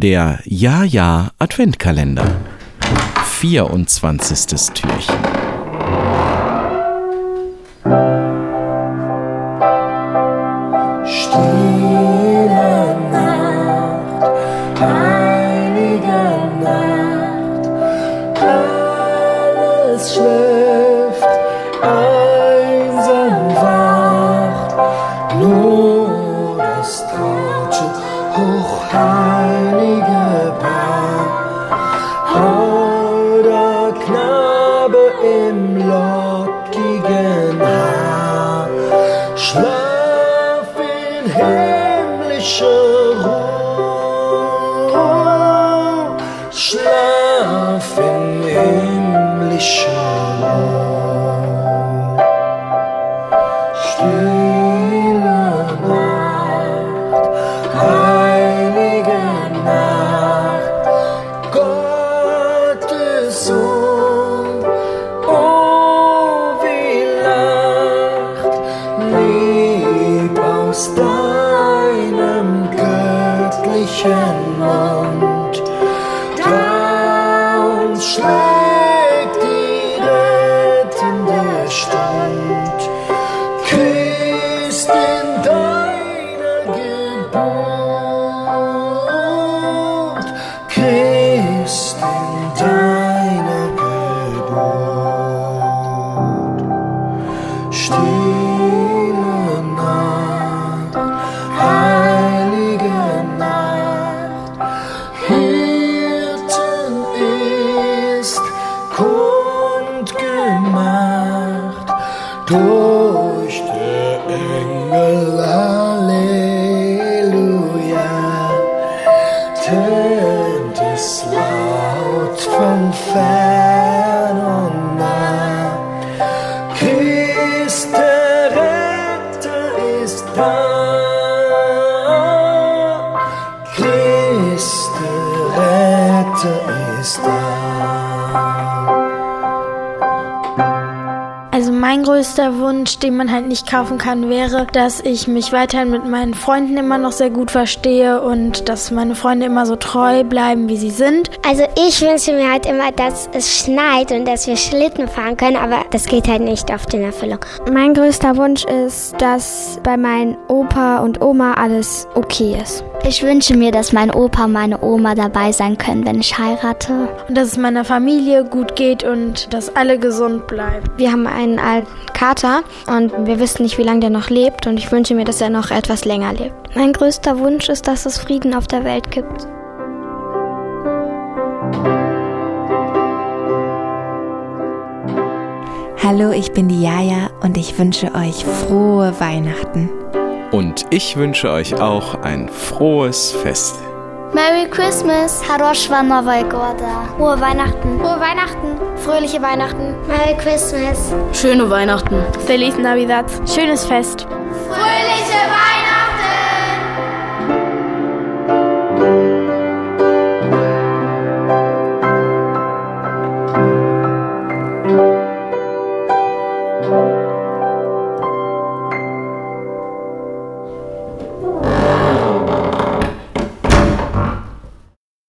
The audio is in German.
Der Ja-Ja Adventkalender. 24. Türchen. Stille Nacht, hochheilige Paar, holder Knabe im lockigen Haar, schlaf in himmlischer Ruhe, schlaf in himmlischer Ruhe. Aus deinem göttlichen Mund, da uns schlägt die rettende Stund. Christ in deiner Geburt, Christ in deiner durch der Engel Halleluja, tönt es laut von fern und nah. Christ der Retter ist da. Christ der Retter ist da. Also mein größter Wunsch, den man halt nicht kaufen kann, wäre, dass ich mich weiterhin mit meinen Freunden immer noch sehr gut verstehe und dass meine Freunde immer so treu bleiben, wie sie sind. Also ich wünsche mir halt immer, dass es schneit und dass wir Schlitten fahren können, aber das geht halt nicht oft in Erfüllung. Mein größter Wunsch ist, dass bei meinem Opa und Oma alles okay ist. Ich wünsche mir, dass mein Opa und meine Oma dabei sein können, wenn ich heirate. Und dass es meiner Familie gut geht und dass alle gesund bleiben. Wir haben einen alten Kater und wir wissen nicht, wie lange der noch lebt und ich wünsche mir, dass er noch etwas länger lebt. Mein größter Wunsch ist, dass es Frieden auf der Welt gibt. Hallo, ich bin die Jaja und ich wünsche euch frohe Weihnachten. Und ich wünsche euch auch ein frohes Fest. Merry Christmas! Haroshva Novoy Goda. Frohe Weihnachten. Frohe Weihnachten. Fröhliche Weihnachten. Merry Christmas. Schöne Weihnachten. Feliz Navidad. Schönes Fest. Fröhliche